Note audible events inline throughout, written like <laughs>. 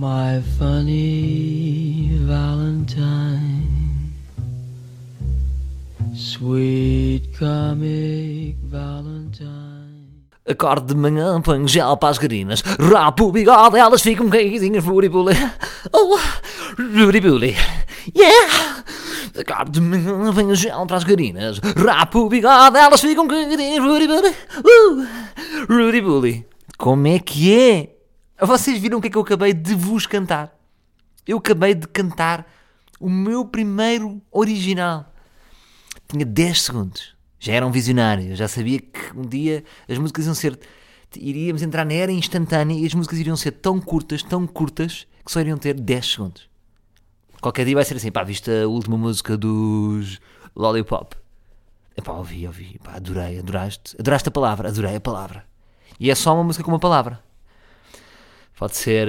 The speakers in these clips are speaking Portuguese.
My funny Valentine, sweet comic Valentine. Acorde de manhã, ponho gel para as garinas, rapo o bigode, elas ficam caidinhas, furibuli. Oh, furibuli. Yeah! Acorde de manhã, ponho gel para as garinas, rapo o bigode, elas ficam caidinhas, furibuli. Uh, furibuli. Como é que é? Vocês viram o que é que eu acabei de vos cantar? Eu acabei de cantar o meu primeiro original. Tinha 10 segundos. Já era um visionário. Já sabia que um dia as músicas iam ser. Iríamos entrar na era instantânea e as músicas iriam ser tão curtas, tão curtas, que só iriam ter 10 segundos. Qualquer dia vai ser assim, pá, viste a última música dos Lollipop? Epá, ouvi, ouvi, pá, adorei, adoraste, adoraste a palavra, adorei a palavra. E é só uma música com uma palavra. Pode ser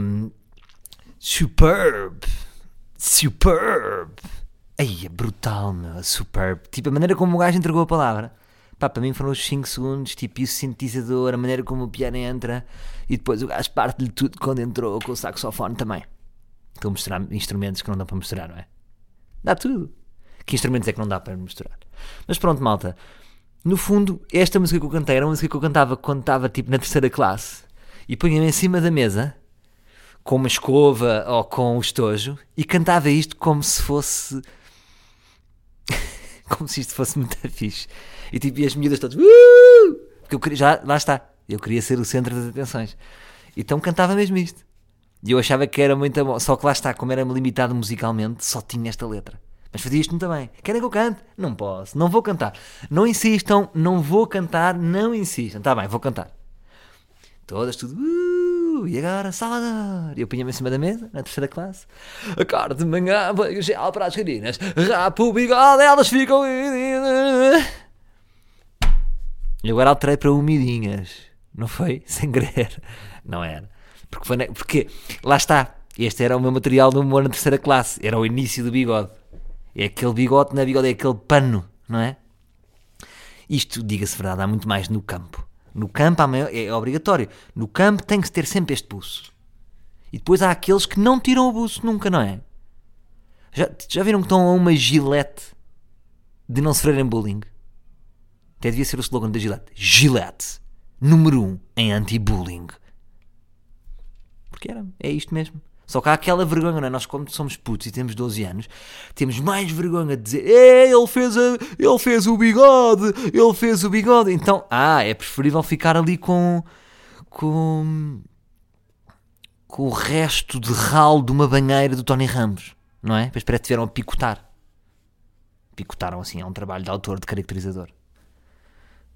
hum, superb, superb. Aí é brutal, meu, superb. Tipo, a maneira como o gajo entregou a palavra. Pá, para mim foram os 5 segundos, tipo, e o sintetizador, a maneira como o piano entra, e depois o gajo parte-lhe tudo quando entrou com o saxofone também. Estou a mostrar instrumentos que não dá para misturar, não é? Dá tudo. Que instrumentos é que não dá para misturar? Mas pronto, malta. No fundo, esta música que eu cantei era uma música que eu cantava quando estava tipo na terceira classe e punha-me em cima da mesa com uma escova ou com o estojo e cantava isto como se fosse <laughs> como se isto fosse muito fixe e tipo e as miúdas todas uh! porque eu queria, já, lá está eu queria ser o centro das atenções então cantava mesmo isto e eu achava que era muito bom só que lá está, como era limitado musicalmente só tinha esta letra mas fazia isto muito bem. Querem que eu cante? Não posso, não vou cantar. Não insistam, não vou cantar, não insistam. Está bem, vou cantar. Todas tudo. Uh, e agora, Salvador! E eu punha-me em cima da mesa, na terceira classe. A cara de manhã, veio gel para as garinas. Rapo o bigode, elas ficam. E agora alterei para umidinhas. Não foi? <laughs> Sem querer. Não era. Porque, foi, porque lá está. Este era o meu material de humor na terceira classe. Era o início do bigode. É aquele bigode, não é bigode, é aquele pano, não é? Isto, diga-se verdade, há muito mais no campo. No campo é obrigatório. No campo tem que ter sempre este buço. E depois há aqueles que não tiram o buço nunca, não é? Já, já viram que estão a uma gilete de não sofrerem bullying? Até devia ser o slogan da Gillette. Gillette, número 1 um em anti-bullying. Porque era, é isto mesmo. Só que há aquela vergonha, não é? Nós, como somos putos e temos 12 anos, temos mais vergonha de dizer ele fez, a, ele fez o bigode, ele fez o bigode. Então, ah, é preferível ficar ali com. com. com o resto de ralo de uma banheira do Tony Ramos, não é? Depois parece que tiveram a picotar. Picotaram assim, é um trabalho de autor, de caracterizador.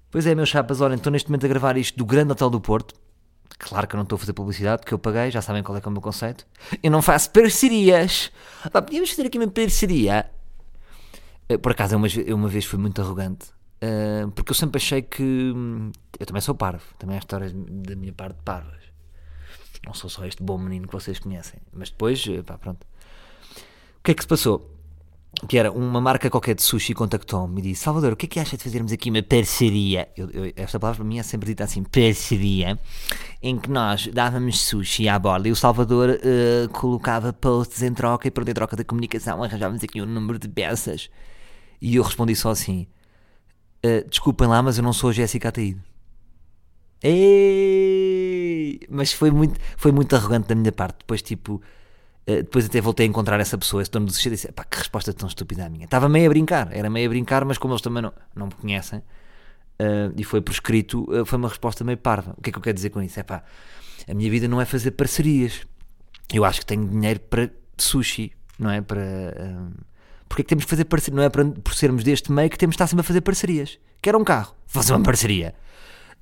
Pois é, meus chapas, olhem, estou neste momento a gravar isto do Grande Hotel do Porto Claro que eu não estou a fazer publicidade porque eu paguei, já sabem qual é, que é o meu conceito. Eu não faço parcerias. Pá, podíamos fazer aqui uma parceria. Eh, por acaso, eu uma, eu uma vez fui muito arrogante. Uh, porque eu sempre achei que. Hum, eu também sou parvo. Também há histórias da minha parte parvas. Não sou só este bom menino que vocês conhecem. Mas depois, eh, pá, pronto. O que é que se passou? Que era uma marca qualquer de sushi contactou-me e disse: Salvador, o que é que acha de fazermos aqui uma parceria? Eu, eu, esta palavra para mim é sempre dita assim: parceria, em que nós dávamos sushi à borda e o Salvador uh, colocava posts em troca e, por em troca da comunicação, arranjávamos aqui um número de peças. E eu respondi só assim: uh, Desculpem lá, mas eu não sou a Jéssica Ataíde. Ei! Mas foi muito, foi muito arrogante da minha parte. Depois, tipo depois até voltei a encontrar essa pessoa, esse dono do sushi, e disse: pá, que resposta tão estúpida a minha. Estava meio a brincar, era meio a brincar, mas como eles também não, não me conhecem, uh, e foi por escrito, uh, foi uma resposta meio parva. O que é que eu quero dizer com isso? É pá, a minha vida não é fazer parcerias. Eu acho que tenho dinheiro para sushi, não é? Para. Porque é que temos que fazer parcerias? Não é para, por sermos deste meio que temos de estar sempre a fazer parcerias. Quero um carro, vou fazer uma parceria.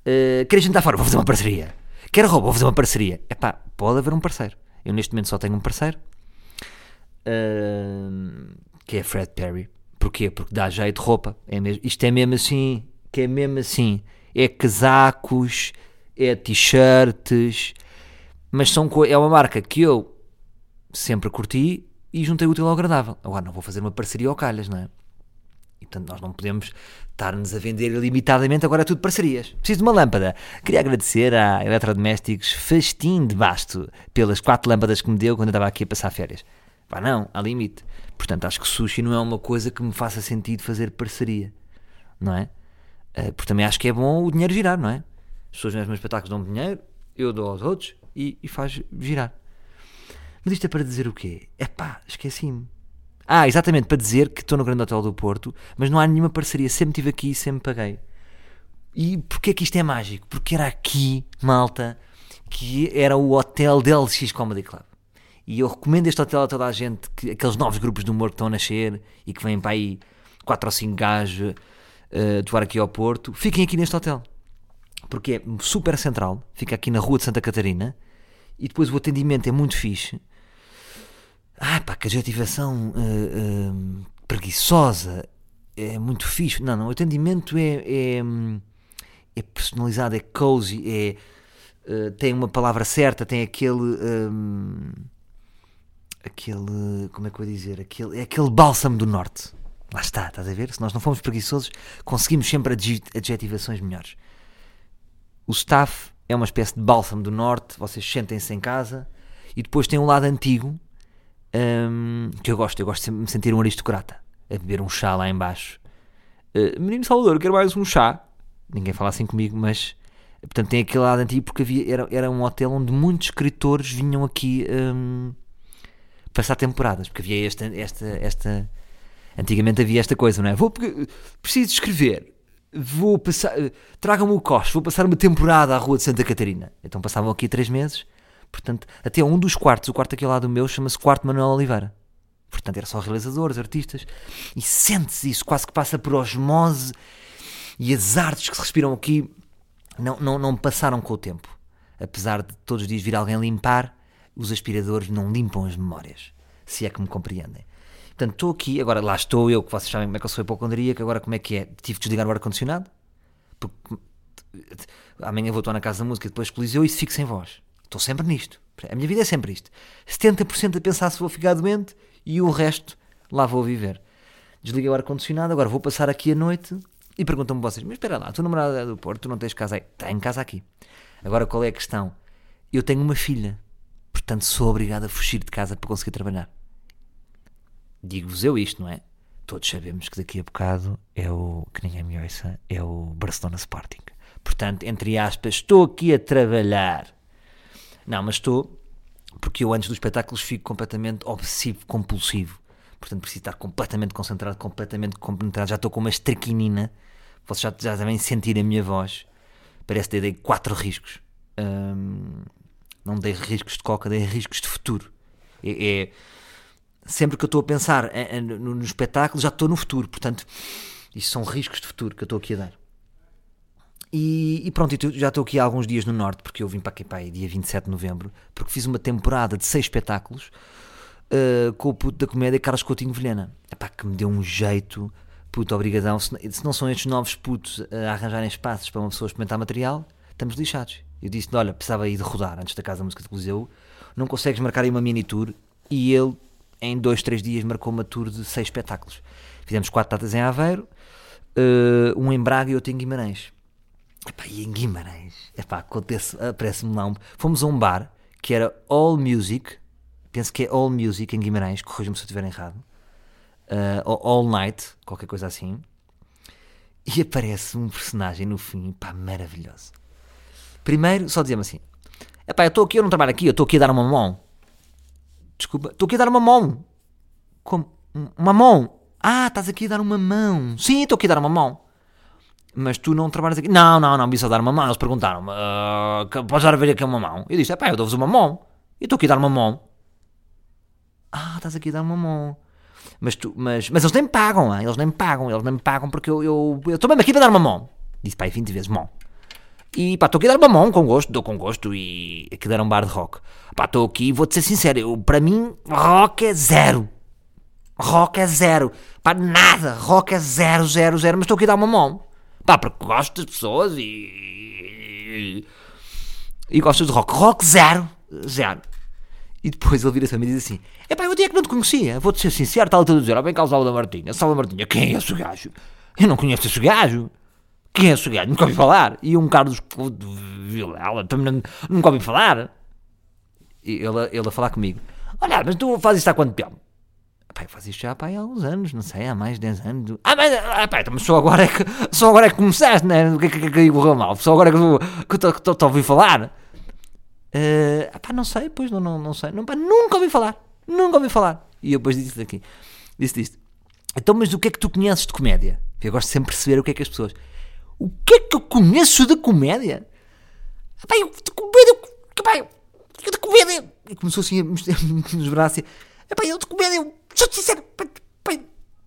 Uh, quero jantar fora, vou fazer uma parceria. Quero roupa, vou fazer uma parceria. É pá, pode haver um parceiro. Eu neste momento só tenho um parceiro, uh, que é Fred Perry. Porquê? Porque dá jeito de roupa. É mesmo, isto é mesmo assim, que é mesmo assim. É casacos, é t-shirts, mas são, é uma marca que eu sempre curti e juntei útil ao agradável. Agora não vou fazer uma parceria ao calhas, não é? E portanto nós não podemos estar-nos a vender ilimitadamente, agora é tudo parcerias. Preciso de uma lâmpada. Queria agradecer à Eletrodomésticos Festim de Basto pelas quatro lâmpadas que me deu quando eu estava aqui a passar férias. Pá, não, há limite. Portanto, acho que sushi não é uma coisa que me faça sentido fazer parceria, não é? Uh, porque também acho que é bom o dinheiro girar, não é? As pessoas nos meus espetáculos dão dinheiro, eu dou aos outros e, e faz girar. Mas isto é para dizer o quê? É pá, esqueci-me. Ah, exatamente, para dizer que estou no Grande Hotel do Porto, mas não há nenhuma parceria. Sempre estive aqui e sempre paguei. E porquê que isto é mágico? Porque era aqui, malta, que era o hotel da LX Comedy Club. E eu recomendo este hotel a toda a gente, que, aqueles novos grupos de humor que estão a nascer e que vêm para aí 4 ou 5 gajos uh, aqui ao Porto. Fiquem aqui neste hotel. Porque é super central, fica aqui na rua de Santa Catarina e depois o atendimento é muito fixe que adjetivação uh, uh, preguiçosa é muito fixe. Não, não, o atendimento é, é, é personalizado, é cozy, é, uh, tem uma palavra certa, tem aquele. Um, aquele. Como é que eu vou dizer? Aquele, é aquele bálsamo do norte. Lá está, estás a ver? Se nós não formos preguiçosos, conseguimos sempre adjetivações melhores. O staff é uma espécie de bálsamo do norte, vocês sentem-se em casa e depois tem um lado antigo um, que eu gosto, eu gosto de me sentir um aristocrata, a beber um chá lá embaixo. Uh, Menino Salvador, quero mais um chá. Ninguém fala assim comigo, mas portanto tem aquele lado antigo porque havia, era, era um hotel onde muitos escritores vinham aqui um, passar temporadas, porque havia esta, esta, esta antigamente havia esta coisa, não é? Vou preciso escrever, vou passar, traga-me o coche, vou passar uma temporada à Rua de Santa Catarina. Então passavam aqui três meses Portanto, até um dos quartos, o quarto aqui ao lado meu, chama-se Quarto Manuel Oliveira. Portanto, era só realizadores, artistas. E sente-se isso, quase que passa por osmose. E as artes que se respiram aqui não, não, não passaram com o tempo. Apesar de todos os dias vir alguém limpar, os aspiradores não limpam as memórias. Se é que me compreendem. Portanto, estou aqui, agora lá estou eu, que vocês sabem como é que eu sou hipocondríaco, agora como é que é? Tive de desligar o ar-condicionado, porque amanhã vou estar na casa da música, depois coliseu e fico sem voz. Estou sempre nisto. A minha vida é sempre isto. 70% a pensar se vou ficar doente e o resto lá vou viver. Desliguei o ar-condicionado, agora vou passar aqui a noite e perguntam-me vocês: Mas espera lá, tu namorada é do Porto, tu não tens casa aí? Tenho casa aqui. Agora qual é a questão? Eu tenho uma filha, portanto sou obrigado a fugir de casa para conseguir trabalhar. Digo-vos eu isto, não é? Todos sabemos que daqui a bocado é o, que ninguém me ouça, é o Barcelona Sporting. Portanto, entre aspas, estou aqui a trabalhar não, mas estou, porque eu antes dos espetáculos fico completamente obsessivo, compulsivo. Portanto, preciso estar completamente concentrado, completamente compenetrado. Já estou com uma estraquinina. Vocês já, já devem sentir a minha voz. Parece que dei quatro riscos. Hum, não dei riscos de coca, dei riscos de futuro. É, é sempre que eu estou a pensar no, no espetáculo, já estou no futuro. Portanto, isto são riscos de futuro que eu estou aqui a dar. E, e, pronto, já estou aqui há alguns dias no Norte, porque eu vim para aqui para aí, dia 27 de novembro, porque fiz uma temporada de seis espetáculos uh, com o puto da comédia Carlos Coutinho Vilhena. Epá, que me deu um jeito, puto, obrigadão. Se, se não são estes novos putos a arranjarem espaços para uma pessoa experimentar material, estamos lixados. Eu disse olha, precisava ir de rodar antes da Casa da Música de Coliseu, não consegues marcar aí uma mini tour, e ele, em dois, três dias, marcou uma tour de seis espetáculos. Fizemos quatro datas em Aveiro, uh, um em Braga e outro em Guimarães Epá, e em Guimarães, epá, aparece-me lá um... Fomos a um bar que era All Music, penso que é All Music em Guimarães, corrija-me se eu estiver errado, uh, All Night, qualquer coisa assim, e aparece um personagem no fim, pá, maravilhoso. Primeiro, só dizia-me assim: epá, eu estou aqui, eu não trabalho aqui, eu estou aqui a dar uma mão. Desculpa, estou aqui a dar uma mão. Como? Uma mão? Ah, estás aqui a dar uma mão. Sim, estou aqui a dar uma mão mas tu não trabalhas aqui. Não, não, não, me só dar uma mão. Eles perguntaram-me, uh, podes dar a ver aqui uma mão? Eu disse, é pá, eu dou-vos uma mão. Eu estou aqui a dar uma mão. Ah, estás aqui a dar uma mão. Mas, tu, mas, mas eles nem me pagam, hein? eles nem me pagam, eles nem me pagam porque eu estou mesmo aqui para dar uma mão. Disse, pá, 20 vezes mão. E pá, estou aqui a dar uma mão com gosto, dou com gosto e aqui era um bar de rock. Pá, estou aqui e vou-te ser sincero, eu, para mim, rock é zero. Rock é zero. Pá, nada. Rock é zero, zero, zero, mas estou aqui a dar uma mão. Pá, porque gosto das pessoas e. E, gosto de rock. Rock zero. Zero. E depois ele vira-se a mim e diz assim: Epá, eu até é que não te conhecia, vou-te ser sincero, está a dizer, ó, vem cá o Salvador Martinha, Salvador Martinha, quem é esse gajo? Eu não conheço esse gajo. Quem é esse gajo? Nunca ouvi falar. E um Carlos Vilela, também não- nunca ouvi falar. E ele, ele a falar comigo: Olha, mas tu fazes isto há quanto tempo? Epá, eu isto já pá, há uns anos, não sei, há mais de 10 anos. Ah, mas, ah, pá, então, só agora é que, só agora é que começaste, né? O que é que, que, que correu mal? Só agora é que estou a ouvir falar. Eh, ah, pá, não sei, pois não, não, não sei. Não, pá, nunca ouvi falar. Nunca ouvi falar. E eu depois disse daqui. Disse isto. Então, mas o que é que tu conheces de comédia? Eu gosto sempre de perceber o que é que as pessoas. O que é que eu conheço de comédia? Ah, pá, de comédia. que pá, de comédia. E começou assim a nos braços. assim, "Ah, pá, eu de comédia. eu- Sou-te sincero. Pá,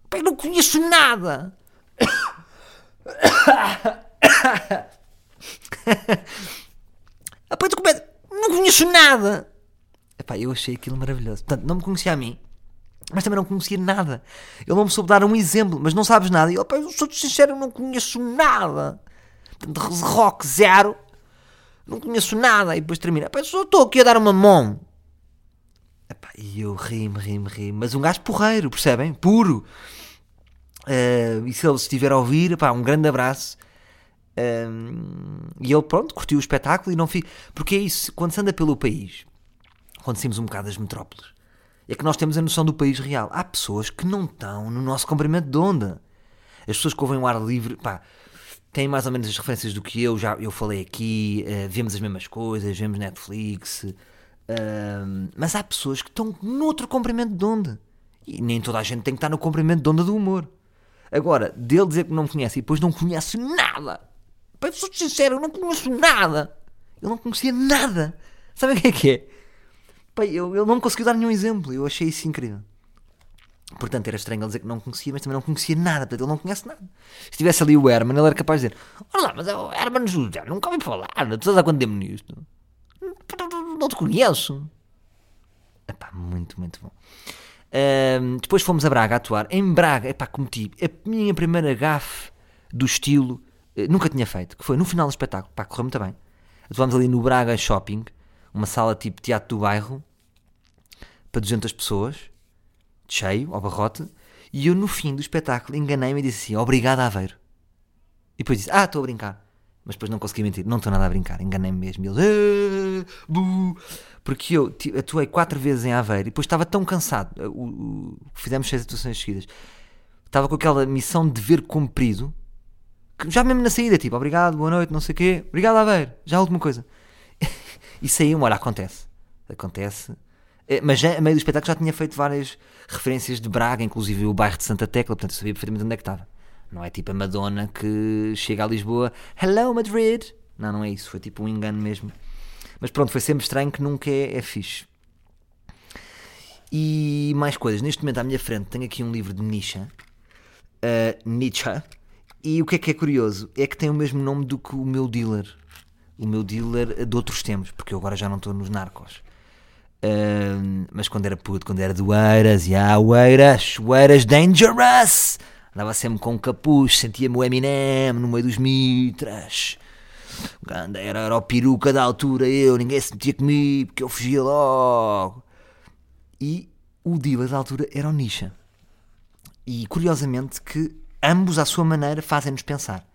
pá, não conheço nada. <coughs> Ah, pá, de comédia. Não conheço nada. Epá, eu achei aquilo maravilhoso. Portanto, não me conhecia a mim, mas também não conhecia nada. Ele não me soube dar um exemplo, mas não sabes nada. E ele, pá, eu sou-te sincero, não conheço nada. Portanto, rock zero, não conheço nada. E depois termina, pá, eu só estou aqui a dar uma mão. E eu ri-me, ri-me, ri-me. Mas um gajo porreiro, percebem? Puro. Eh, e se ele estiver a ouvir, pá, um grande abraço. Um, e ele, pronto, curtiu o espetáculo e não fiz. Porque é isso, quando se anda pelo país, quando saímos um bocado das metrópoles, é que nós temos a noção do país real. Há pessoas que não estão no nosso comprimento de onda. As pessoas que ouvem o ar livre, pá, têm mais ou menos as referências do que eu, já eu falei aqui, eh, vemos as mesmas coisas, vemos Netflix, mas há pessoas que estão noutro comprimento de onda. E nem toda a gente tem que estar no comprimento de onda do humor. Agora, dele dizer que não me conhece e depois não conhece nada. Eu sou sincero, eu não conheço nada. Eu não conhecia nada. Sabem o que é que é? Pá, eu, eu não consegui dar nenhum exemplo. Eu achei isso incrível. Portanto, era estranho ele dizer que não conhecia, mas também não conhecia nada. Portanto, ele não conhece nada. Se estivesse ali o Herman, ele era capaz de dizer: Olha lá, mas é o Herman José, nunca ouvi falar. Tu estás há quanto tempo nisto? Não te conheço. Epá, muito, muito bom. Ahm, depois fomos a Braga a atuar. Em Braga, epá, cometi a minha primeira gafe do estilo, eh, nunca tinha feito, que foi no final do espetáculo. Pá, correu muito bem. Atuámos ali no Braga Shopping, uma sala tipo teatro do bairro, para 200 pessoas, cheio, ao barrote. E eu, no fim do espetáculo, enganei-me e disse assim: Obrigado, Aveiro. E depois disse: Ah, estou a brincar. Mas depois não consegui mentir, não estou nada a brincar, enganei-me mesmo. E eles, "Eh, bu." porque eu atuei quatro vezes em Aveiro e depois estava tão cansado. O- o- fizemos seis atuações seguidas, estava com aquela missão de dever cumprido, que já mesmo na saída, tipo, obrigado, boa noite, não sei o quê, obrigado, Aveiro, já a última coisa. <laughs> e saí, olha, acontece, acontece. Eh, Mas já, a meio do espetáculo já tinha feito várias referências de Braga, inclusive o bairro de Santa Tecla, portanto eu sabia perfeitamente onde é que estava. Não é tipo a Madonna que chega a Lisboa, hello Madrid. Não, não é isso, foi tipo um engano mesmo. Mas pronto, foi sempre estranho que nunca é, é fixe. E mais coisas. Neste momento à minha frente tenho aqui um livro de Nietzsche. uh, Nietzsche. E o que é que é curioso? É que tem o mesmo nome do que o meu dealer. O meu dealer de outros tempos, porque eu agora já não estou nos narcos. Uh, mas quando era puto, quando era do Eiras, e ah, o Eiras, Eiras Dangerous! Andava sempre com um capuz, sentia-me o Eminem no meio dos mitras. Era, era o peruca da altura, eu, ninguém se metia comigo, porque eu fugia logo. E o dealer da altura era o Nisha. E curiosamente que ambos à sua maneira fazem-nos pensar.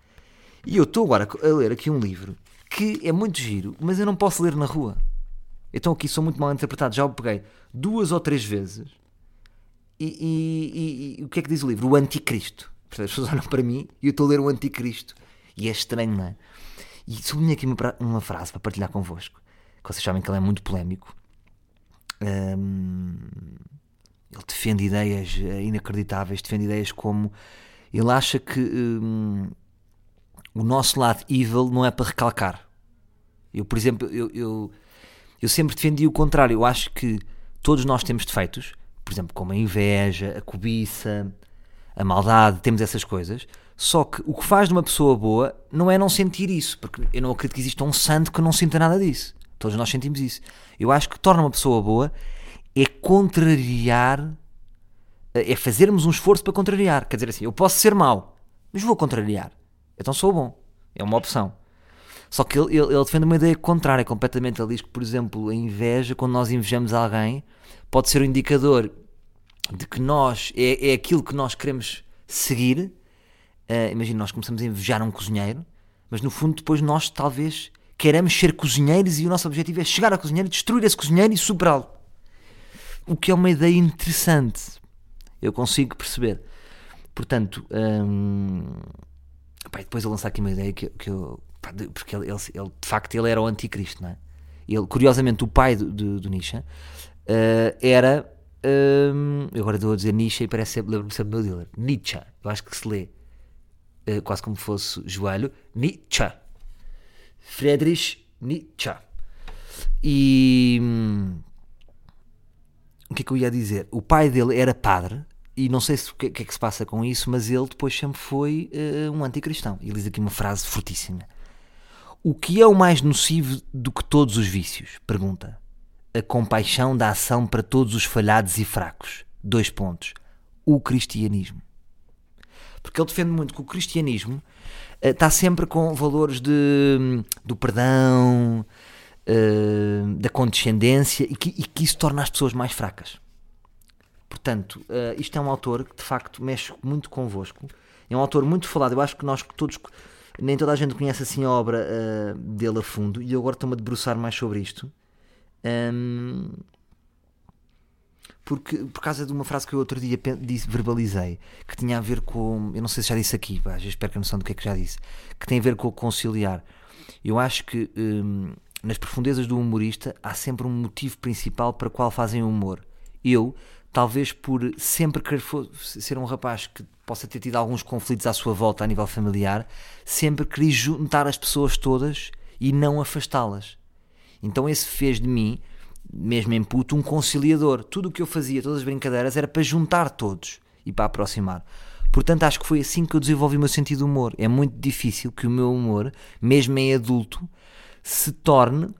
E eu estou agora a ler aqui um livro que é muito giro, mas eu não posso ler na rua. Então aqui sou muito mal interpretado, já o peguei duas ou três vezes. E, e- e- o que é que diz o livro? O Anticristo. As pessoas <laughs> olham para mim e eu estou a ler o Anticristo. E é estranho, não é? E sublinho aqui uma, uma frase para partilhar convosco. Que vocês sabem que ele é muito polémico. Ele defende ideias eh, inacreditáveis, defende ideias como ele acha que hum, o nosso lado evil não é para recalcar. Eu, por exemplo, eu, eu, eu sempre defendi o contrário. Eu acho que todos nós temos defeitos, por exemplo, como a inveja, a cobiça, a maldade, temos essas coisas. Só que o que faz de uma pessoa boa não é não sentir isso, porque eu não acredito que exista um santo que não sinta nada disso. Todos nós sentimos isso. Eu acho que torna uma pessoa boa é contrariar, é fazermos um esforço para contrariar. Quer dizer assim, eu posso ser mau, mas vou contrariar. Então sou bom. É uma opção. Só que ele, ele, ele defende uma ideia contrária completamente. Ele diz que, por exemplo, a inveja, quando nós invejamos alguém, pode ser um indicador de que nós, é, é aquilo que nós queremos seguir. Uh, Imagina, nós começamos a invejar um cozinheiro, mas no fundo depois nós talvez queremos ser cozinheiros e o nosso objetivo é chegar ao cozinheiro, destruir esse cozinheiro e superá-lo. O que é uma ideia interessante. Eu consigo perceber. Portanto, hum, pá, depois eu lançar aqui uma ideia que, que eu. Porque ele, ele- ele, de facto ele era o anticristo, não é? Ele, curiosamente, o pai do, do, do Nietzsche eh, era. eu agora estou a dizer Nietzsche e parece lembro-me sempre do meu dealer. Nietzsche. Eu acho que se lê eh, quase como fosse joelho. Nietzsche. Friedrich Nietzsche. E. hum, o que é que eu ia dizer? O pai dele era padre, e não sei se, o que, que é que se passa com isso, mas ele depois sempre foi eh, um anticristão. E diz aqui uma frase fortíssima. O que é o mais nocivo do que todos os vícios? Pergunta. A compaixão da ação para todos os falhados e fracos. Dois pontos. O cristianismo. Porque ele defende muito que o cristianismo eh, está sempre com valores de, do perdão, eh, da condescendência e que, e que isso torna as pessoas mais fracas. Portanto, eh, isto é um autor que de facto mexe muito convosco. É um autor muito falado. Eu acho que nós todos, nem toda a gente conhece assim a obra eh, dele a fundo. E eu agora estou-me a debruçar mais sobre isto. Ahm, porque, por causa de uma frase que eu outro dia disse, verbalizei, que tinha a ver com. Eu não sei se já disse aqui, às vezes perco a noção do que é que já disse, que tem a ver com o conciliar. Eu acho que hum, nas profundezas do humorista há sempre um motivo principal para qual fazem humor. Eu, talvez por sempre querer ser um rapaz que possa ter tido alguns conflitos à sua volta a nível familiar, sempre queria juntar as pessoas todas e não afastá-las. Então esse fez de mim, mesmo em puto, um conciliador. Tudo o que eu fazia, todas as brincadeiras, era para juntar todos e para aproximar. Portanto, acho que foi assim que eu desenvolvi o meu sentido de humor. É muito difícil que o meu humor, mesmo em adulto, se torne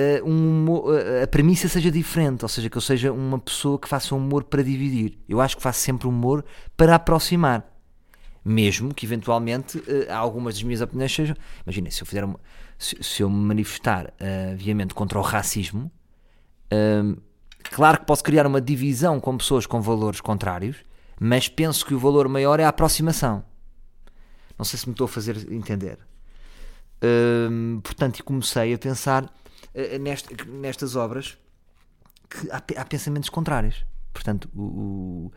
eh, um humor- eh, a premissa seja diferente, ou seja, que eu seja uma pessoa que faça humor para dividir. Eu acho que faço sempre humor para aproximar. Mesmo que eventualmente eh, algumas das minhas opiniões sejam. Imagina, se eu fizer uma- se, se eu me manifestar eh, viamente contra o racismo, claro que posso criar uma divisão com pessoas com valores contrários, mas penso que o valor maior é a aproximação. Não sei se me estou a fazer entender. Hum, portanto, comecei a pensar nest- nestas obras que há, há pensamentos contrários. Portanto, o- o-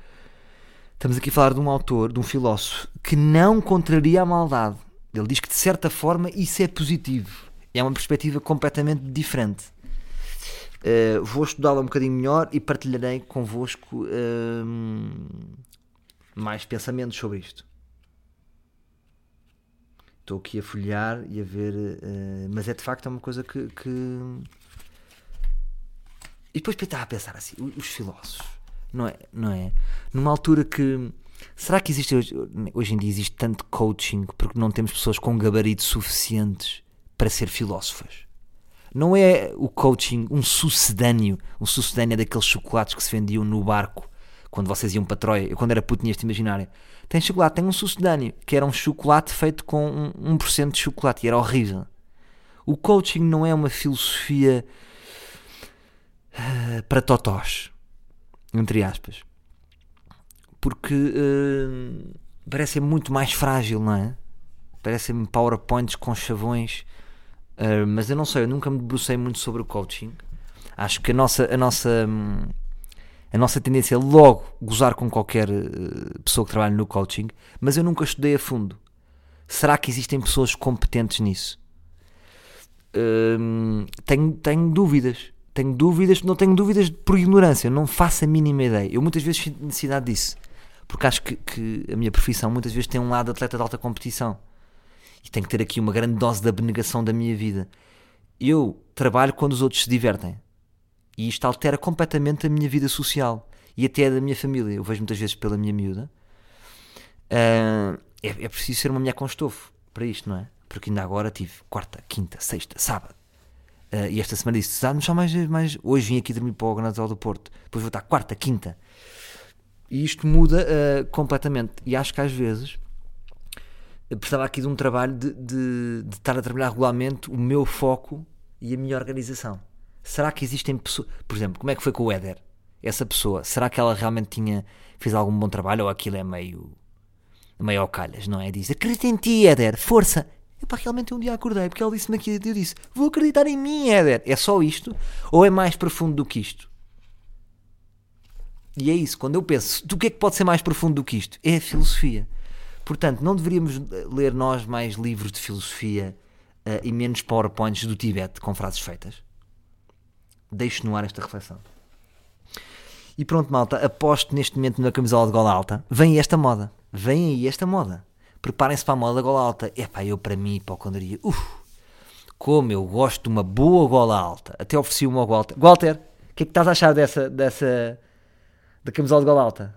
estamos aqui a falar de um autor, de um filósofo, que não contraria a maldade. Ele diz que, de certa forma, isso é positivo. É uma perspectiva completamente diferente. Eh, vou estudá-la um bocadinho melhor e partilharei convosco hum, mais pensamentos sobre isto. Estou aqui a folhear e a ver, eh, mas é de facto uma coisa que. que- E depois estava a pensar assim: os filósofos, não é? Não é? Numa altura que. Será que existe hoje, hoje em dia existe tanto coaching porque não temos pessoas com gabaritos suficientes para ser filósofas? Não é o coaching um sucedâneo, um sucedâneo daqueles chocolates que se vendiam no barco quando vocês iam para Troia. Eu, quando era puto, tinha este imaginário. Tem chocolate, tem um sucedâneo, que era um chocolate feito com um, 1% de chocolate e era horrível. O coaching não é uma filosofia ah, para totós, entre aspas, porque ah, parece muito mais frágil, não é? Parecem PowerPoints com chavões Uh, mas eu não sei, eu nunca me debrucei muito sobre o coaching. Acho que a nossa, a nossa, hum, a nossa tendência é logo gozar com qualquer uh, pessoa que trabalha no coaching, mas eu nunca estudei a fundo. Será que existem pessoas competentes nisso? Hum, tenho, tenho dúvidas. Tenho dúvidas, não tenho dúvidas por ignorância, não faço a mínima ideia. Eu muitas vezes sinto necessidade disso, porque acho que, que a minha profissão muitas vezes tem um lado de atleta de alta competição e tenho que ter aqui uma grande dose de abnegação da minha vida. Eu trabalho quando os outros se divertem e isto altera completamente a minha vida social e até a da minha família. Eu vejo muitas vezes pela minha miúda. Ah, é, é preciso ser uma mulher com estofo para isto, não é? Porque ainda agora tive quarta, quinta, sexta, sábado. Ah, e esta semana disse: ah, só mais, mais. Hoje vim aqui dormir para o Granadal do Porto. Depois vou estar quarta, quinta. E isto muda ah, completamente. E acho que às vezes precisava aqui de um trabalho de, de, de estar a trabalhar regularmente o meu foco e a minha organização. Será que existem pessoas. Por exemplo, como é que foi com o Éder? Essa pessoa, será que ela realmente tinha. fez algum bom trabalho ou aquilo é meio. meio calhas, não é? Diz: acredita em ti, Éder, força. Epá, realmente um dia acordei porque ela disse-me aqui, eu disse: vou acreditar em mim, Éder. É só isto? Ou é mais profundo do que isto? E é isso, quando eu penso, do que é que pode ser mais profundo do que isto? É a filosofia. Portanto, não deveríamos ler nós mais livros de filosofia uh, e menos PowerPoints do Tibete com frases feitas? Deixo no ar esta reflexão. E pronto, malta, aposto neste momento na camisola de gola alta. Vem esta moda. Vem aí esta moda. Preparem-se para a moda da gola alta. Epá, eu para mim, diria, uf, como eu gosto de uma boa gola alta. Até ofereci uma ao Walter. Walter, o que é que estás a achar dessa, dessa, da camisola de gola alta?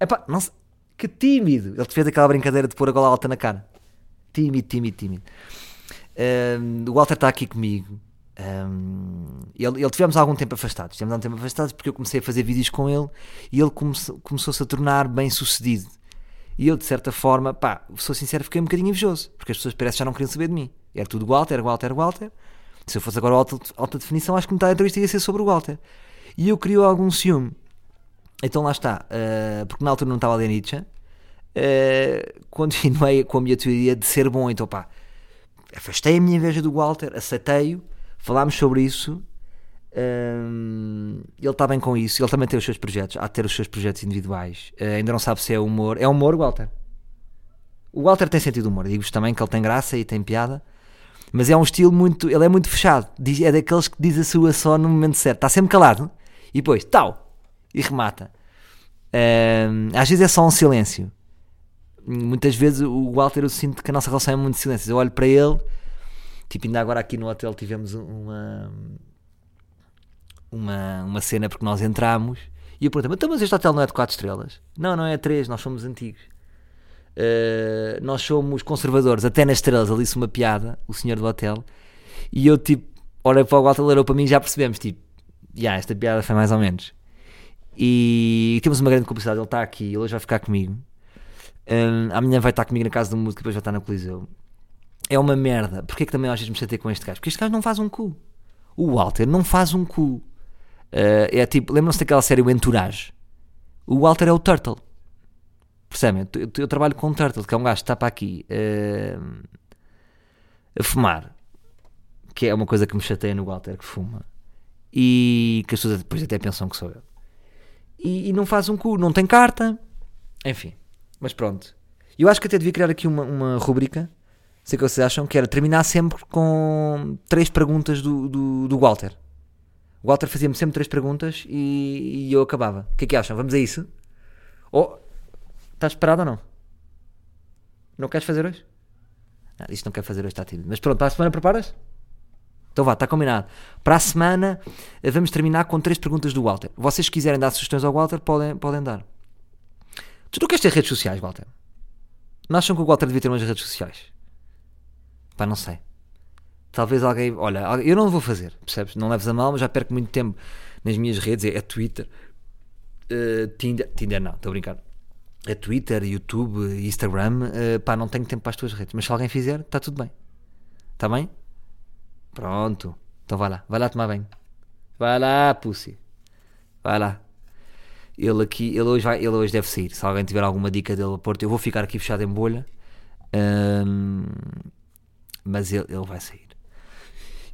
Epá, não sei, que tímido. Ele te fez aquela brincadeira de pôr a gola alta na cara. Tímido, tímido, tímido. Um, o Walter está aqui comigo. Um, ele, ele tivemos algum tempo afastados. Tivemos algum tempo afastados porque eu comecei a fazer vídeos com ele e ele come, começou-se a tornar bem sucedido. E eu, de certa forma, pá, sou sincero, fiquei um bocadinho invejoso porque as pessoas parecem já não queriam saber de mim. Era tudo Walter, Walter, Walter. Se eu fosse agora alta, alta definição, acho que metade da entrevista ia ser sobre o Walter. E eu criou algum ciúme. Então lá está, uh, porque na altura não estava a ler Nietzsche, uh, continuei com a minha teoria de ser bom. Então pá, afastei a minha inveja do Walter, aceitei-o, falámos sobre isso. Um, ele está bem com isso, ele também tem os seus projetos, há de ter os seus projetos individuais. Uh, ainda não sabe se é humor. É humor, Walter? O Walter tem sentido humor, digo-vos também que ele tem graça e tem piada, mas é um estilo muito. Ele é muito fechado, diz, é daqueles que diz a sua só no momento certo, está sempre calado e depois, tal, e remata. Um, às vezes é só um silêncio. Muitas vezes o Walter eu sinto que a nossa relação é muito silêncio. Eu olho para ele, tipo, ainda agora aqui no hotel tivemos uma uma, uma cena porque nós entramos e eu perguntei, então, mas este hotel não é de 4 estrelas? Não, não é 3, nós somos antigos. Uh, nós somos conservadores, até nas estrelas. Ele disse uma piada, o senhor do hotel, e eu tipo, olhei para o Walter, para mim e já percebemos, tipo, já, yeah, esta piada foi mais ou menos. E temos uma grande cumplicidade. Ele está aqui, ele hoje vai ficar comigo. Um, amanhã vai estar comigo na casa do músico, depois vai estar na Coliseu. É uma merda. Porquê que também às vezes me chatei com este gajo? Porque este gajo não faz um cu. O Walter não faz um cu. Uh, é tipo, lembram-se daquela série O Entourage? O Walter é o Turtle. Percebem? Eu, eu, trabalho com o Turtle, que é um gajo que está para aqui uh, a fumar. Que é uma coisa que me chateia no Walter, que fuma. E que as pessoas depois até pensam que sou eu e, e, não faz um cu, não tem carta. Enfim, mas pronto. Eu acho que até devia criar aqui uma, uma rubrica, sei que vocês acham, que era terminar sempre com três perguntas do, do, do Walter. O Walter fazia-me sempre três perguntas e, e, eu acabava. O que é que acham? Vamos a isso? Oh, estás esperado ou não? Não queres fazer hoje? Ah, isto não quer fazer hoje, está tímido. Mas pronto, para a semana preparas? Então vá, está combinado. Para a semana eh, vamos terminar com três perguntas do Walter. Vocês se quiserem dar sugestões ao Walter, podem, podem dar. Tu não queres ter redes sociais, Walter? Não acham que o Walter devia ter umas redes sociais? Pá, não sei. Talvez alguém. Olha, eu não vou fazer, percebes? Não leves a mal, mas já perco muito tempo nas minhas redes. É, é Twitter, uh, Tinder. Tinder não, estou a brincar. É Twitter, YouTube, Instagram. Uh, pá, não tenho tempo para as tuas redes. Mas se alguém fizer, está tudo bem. Está bem? Pronto. Então vai lá. Vai lá tomar banho. Vai lá, pussy. Vai lá. Ele aqui, ele hoje, vai, ele hoje deve sair. Se alguém tiver alguma dica dele a Porto, eu vou ficar aqui fechado em bolha. Um, mas ele, ele vai sair.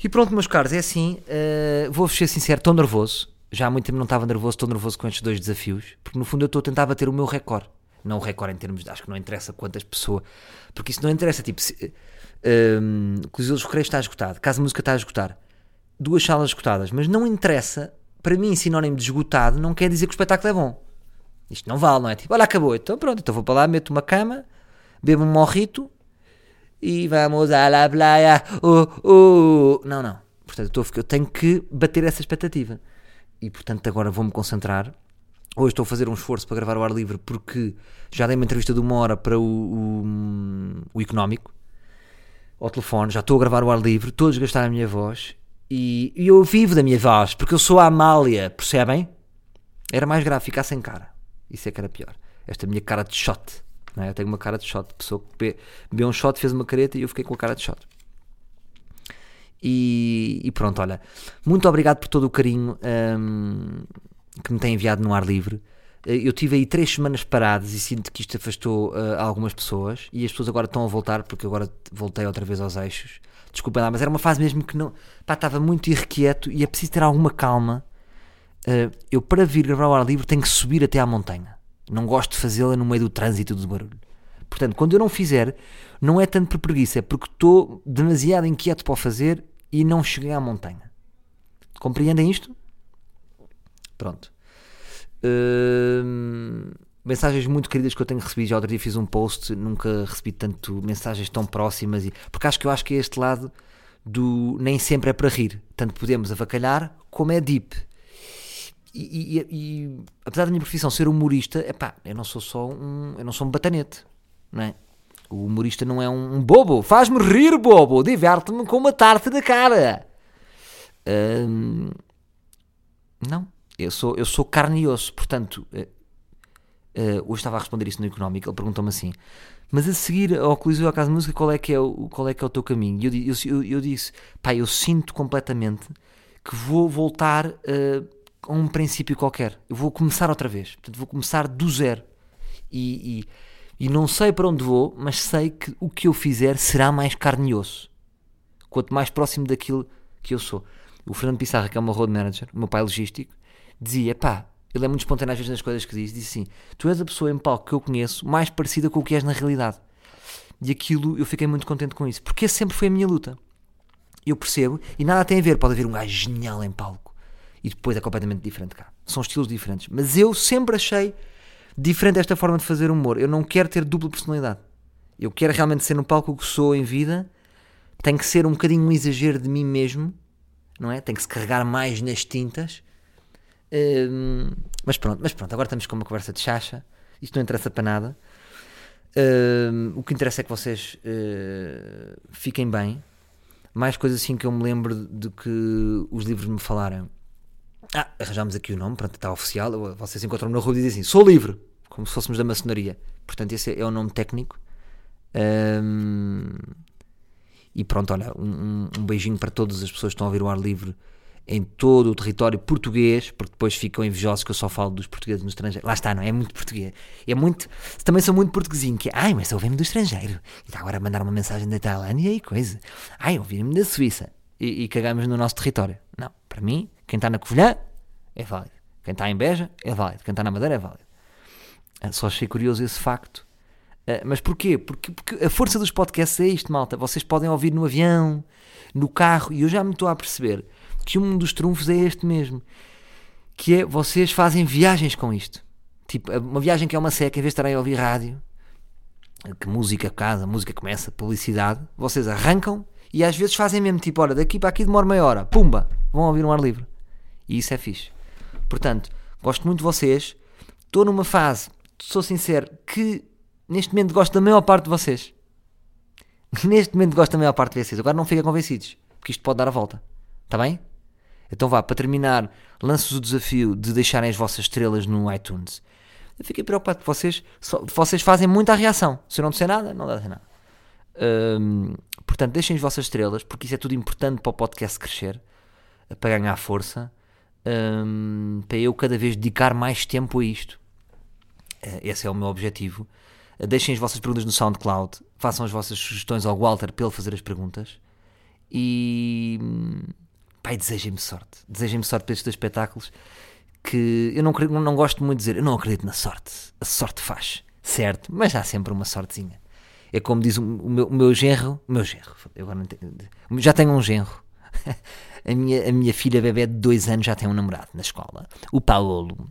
E pronto, meus caros, é assim. Uh, Vou-vos ser sincero, estou nervoso. Já há muito tempo não estava nervoso, estou nervoso com estes dois desafios. Porque no fundo eu estou a tentar bater o meu recorde. Não o recorde em termos de. Acho que não interessa quantas pessoas. Porque isso não interessa. Tipo, se, um, Coliseu dos Recreios está esgotado, Casa Música está a esgotar, duas salas esgotadas, mas não interessa, para mim, sinónimo de esgotado não quer dizer que o espetáculo é bom. Isto não vale, não é? Tipo, olha, acabou, então pronto, então vou para lá, meto uma cama, bebo um morrito e vamos à la playa. Uh, uh. Não, não. Portanto, eu, tenho que bater essa expectativa. E portanto, agora vou-me concentrar. Hoje estou a fazer um esforço para gravar o ar livre porque já dei uma entrevista de uma hora para o, o, o económico ao telefone, já estou a gravar o ar livre, estou a desgastar a minha voz e, e, eu vivo da minha voz, porque eu sou a Amália, percebem? Era mais grave ficar sem cara. Isso é que era pior. Esta minha cara de shot. Não é? Eu tenho uma cara de shot. Pessoa que be- bebeu um shot, fez uma careta e eu fiquei com a cara de shot. E, e pronto, olha, muito obrigado por todo o carinho hum, que me tem enviado no ar livre. Eh, Eu tive aí três semanas paradas e sinto que isto afastou eh, algumas pessoas e as pessoas agora estão a voltar porque agora voltei outra vez aos eixos. Desculpem lá, mas era uma fase mesmo que não pá, estava muito irrequieto e é preciso ter alguma calma. Eh, eu, para vir gravar ao ar livre, tenho que subir até à montanha. Não gosto de fazê-la no meio do trânsito do barulho. Portanto, quando eu não fizer, não é tanto por preguiça, é porque estou demasiado inquieto para o fazer e não cheguei à montanha. Compreendem isto? Pronto. Hum, mensagens muito queridas que eu tenho recebido. Já outro dia fiz um post, nunca recebi tanto mensagens tão próximas. E, porque acho que eu acho que é este lado do nem sempre é para rir. Tanto podemos avacalhar como é deep. E, e- apesar da minha profissão ser humorista, epá, eu não sou só um, eu não sou um batanete, não é? O humorista não é um, bobo, faz-me rir, bobo, diverte-me com uma tarte da cara. Hum, não, eu sou, eu sou carne e osso, portanto, eh, eh, hoje estava a responder isso no Económico, ele perguntou-me assim, mas a seguir ao Coliseu à Casa de Música, qual é que é o, qual é que é o teu caminho? E eu, eu, eu, eu disse, pá, eu sinto completamente que vou voltar eh, a um princípio qualquer, eu vou começar outra vez, portanto, vou começar do zero. E, e, e não sei para onde vou, mas sei que o que eu fizer será mais carne e osso quanto mais próximo daquilo que eu sou. O Fernando Pissarra, que é o meu road manager, o meu pai logístico, dizia: pá, ele é muito espontâneo às vezes nas coisas que diz, disse assim: tu és a pessoa em palco que eu conheço mais parecida com o que és na realidade. E aquilo eu fiquei muito contente com isso, porque sempre foi a minha luta. Eu percebo, e nada tem a ver, pode haver um gajo genial em palco e depois é completamente diferente cá. São estilos diferentes. Mas eu sempre achei diferente esta forma de fazer humor. Eu não quero ter dupla personalidade. Eu quero realmente ser no palco o que sou em vida tem que ser um bocadinho um exagero de mim mesmo, não é? Tem que se carregar mais nas tintas. Hum, mas pronto, mas pronto, agora estamos com uma conversa de chacha. Isto não interessa para nada. Hum, o que interessa é que vocês eh, fiquem bem. Mais coisas assim que eu me lembro de que os livros me falaram. Ah, arranjámos aqui o nome, pronto, está oficial. Vocês encontram-me na rua e dizem assim: sou livre, como se fôssemos da maçonaria. Portanto, esse é o nome técnico. Hum, e pronto, olha, um, um- um beijinho para todas as pessoas que estão a ouvir o ar livre em todo o território português, porque depois ficam invejosos que eu só falo dos portugueses no estrangeiro. Lá está, não é? É muito português. É muito. Também sou muito portuguesinho, que é, ai, mas ouvem-me do estrangeiro. E está agora a mandar uma mensagem da Tailândia e coisa. Ai, ouvem-me da Suíça. E, e cagamos no nosso território. Não, para mim, quem está na Covilhã é válido. Quem está em Beja é válido. Quem está na Madeira é válido. Ah, Só achei curioso esse facto. Ah, mas porquê? Porque, porque a força dos podcasts é isto, malta. Vocês podem ouvir no avião, no carro, e eu já me estou a perceber que um dos trunfos é este mesmo. Que é, vocês fazem viagens com isto. Tipo, uma viagem que é uma seca, em vez de estarem a ouvir rádio, que música casa, música começa, publicidade, vocês arrancam e às vezes fazem mesmo tipo, olha, daqui para aqui demora meia hora, pumba, vão ouvir um ar livre. E isso é fixe. Portanto, gosto muito de vocês. Estou numa fase, sou sincero, que neste momento gosto da maior parte de vocês. <laughs> Neste momento gosto da maior parte de vocês. Agora não fiquem convencidos, porque isto pode dar a volta. Está bem? Então vá, para terminar, lanço-vos o desafio de deixarem as vossas estrelas no iTunes. Eu fiquei preocupado que vocês, vocês fazem muita reação. Se eu não disser nada, não dá nada. Hum, portanto, deixem as vossas estrelas, porque isso é tudo importante para o podcast crescer, para ganhar força, hum, para eu cada vez dedicar mais tempo a isto. Eh, Esse é o meu objetivo. Eh, Deixem as vossas perguntas no SoundCloud, façam as vossas sugestões ao Walter para ele fazer as perguntas e pai, desejem-me sorte. Desejem-me sorte para estes dois espetáculos que eu não, não gosto muito de dizer, eu não acredito na sorte. A sorte faz, certo, mas há sempre uma sortezinha. É como diz o, meu, o meu genro, o meu genro, eu agora não já tenho um genro. <laughs> A minha, a minha filha bebê de dois anos já tem um namorado na escola, o Paolo.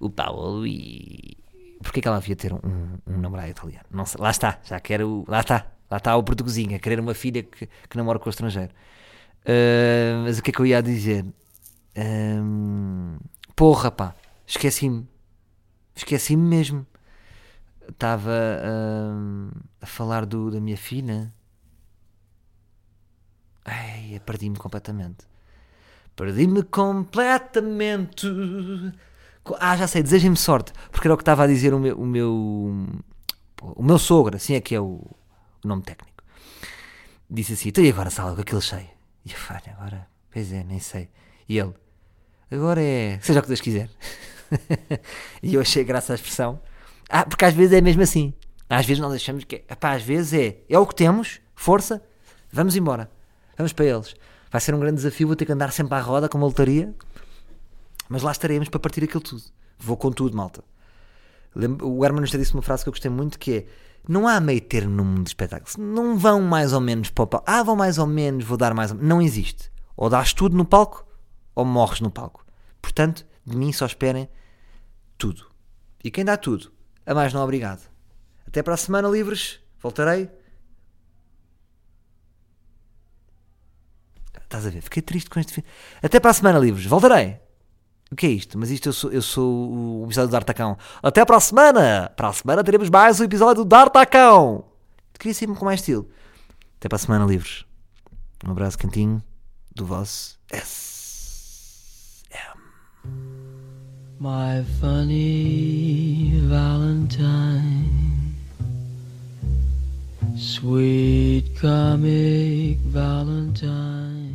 O Paolo e. Porquê que ela devia ter um, um namorado italiano? Não sei, lá está, já quero. Lá está, lá está o portuguesinho, a querer uma filha que, que namora com o estrangeiro. Ah, mas o que é que eu ia dizer? Ahm, porra, pá, esqueci-me. Esqueci-me mesmo. Estava ahm, a falar do, da minha filha. Ai, perdi-me completamente. Perdi-me completamente. Co- Ah, já sei, desejem-me sorte. Porque era o que estava a dizer o meu, o meu, O meu sogro, assim é que é o, o nome técnico. Disse assim: Então e agora, Sala, com aquilo cheio? E eu falei: Agora, pois é, nem sei. E ele: Agora é. Seja o que Deus quiser. <laughs> e eu achei graça à expressão. Ah, porque às vezes é mesmo assim. Às vezes nós achamos que. Epá, às vezes é. É o que temos, força, vamos embora. Vamos para eles. Vai ser um grande desafio, vou ter que andar sempre à roda com uma lotaria. Mas lá estaremos para partir aquilo tudo. Vou com tudo, malta. O Herman já disse uma frase que eu gostei muito que é não há meio termo no mundo de espetáculos. Não vão mais ou menos para o palco. Ah, vão mais ou menos, vou dar mais ou menos. Não existe. Ou dás tudo no palco ou morres no palco. Portanto, de mim só esperem tudo. E quem dá tudo, a mais não obrigado. Até para a semana, livres. Voltarei. Estás a ver? Fiquei triste com este filme. Até para a semana, livres. Voltarei. O que é isto? Mas isto eu sou, eu sou o episódio do D'Artacão. Até para a semana! Para a semana teremos mais um episódio do D'Artacão. Queria ser com mais estilo. Até para a semana, livres. Um abraço cantinho do vosso S. My funny Valentine, sweet comic Valentine.